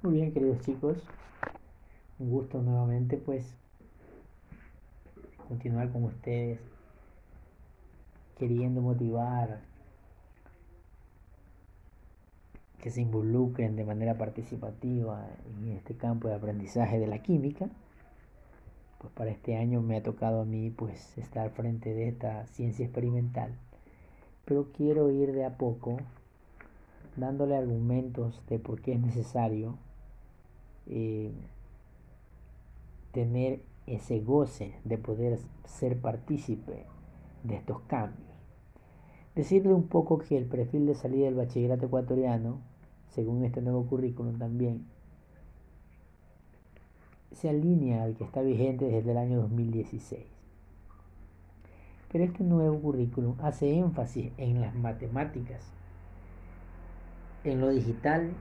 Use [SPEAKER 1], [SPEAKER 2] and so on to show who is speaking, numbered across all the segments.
[SPEAKER 1] Muy bien, queridos chicos. Un gusto nuevamente, pues, continuar con ustedes, queriendo motivar que se involucren de manera participativa en este campo de aprendizaje de la química. Pues para este año me ha tocado a mí pues estar frente de esta ciencia experimental. Pero quiero ir de a poco dándole argumentos de por qué es necesario eh, tener ese goce de poder ser partícipe de estos cambios. Decirle un poco que el perfil de salida del bachillerato ecuatoriano, según este nuevo currículum también, se alinea al que está vigente desde el año 2016. Pero este nuevo currículum hace énfasis en las matemáticas, en lo digital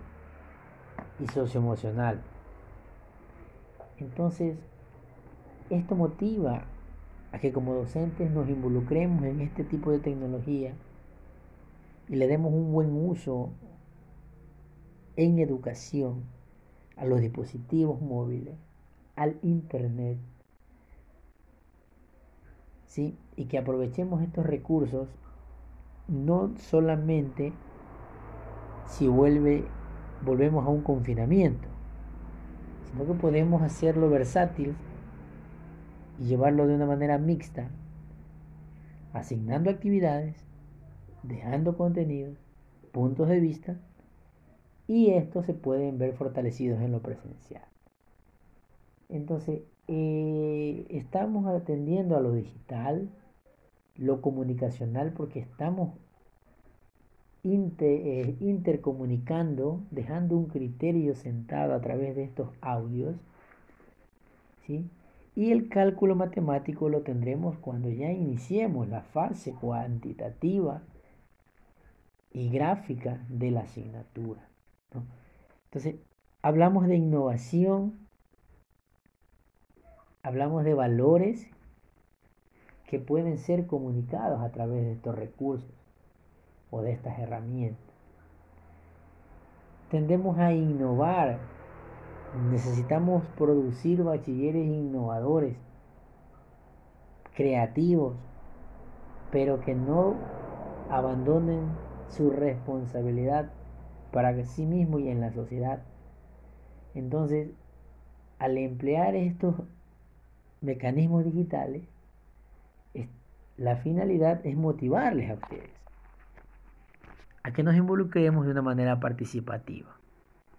[SPEAKER 1] y socioemocional, entonces, esto motiva a que como docentes nos involucremos en este tipo de tecnología y le demos un buen uso en educación a los dispositivos móviles, al Internet, ¿sí? y que aprovechemos estos recursos no solamente si vuelve, volvemos a un confinamiento, sino que podemos hacerlo versátil y llevarlo de una manera mixta, asignando actividades, dejando contenidos, puntos de vista, y estos se pueden ver fortalecidos en lo presencial. Entonces, eh, estamos atendiendo a lo digital, lo comunicacional, porque estamos eh, intercomunicando, dejando un criterio sentado a través de estos audios. ¿sí? Y el cálculo matemático lo tendremos cuando ya iniciemos la fase cuantitativa y gráfica de la asignatura. Entonces, hablamos de innovación, hablamos de valores que pueden ser comunicados a través de estos recursos o de estas herramientas. Tendemos a innovar. Necesitamos producir bachilleres innovadores, creativos, pero que no abandonen su responsabilidad para sí mismo y en la sociedad. Entonces, al emplear estos mecanismos digitales, la finalidad es motivarles a ustedes a que nos involucremos de una manera participativa.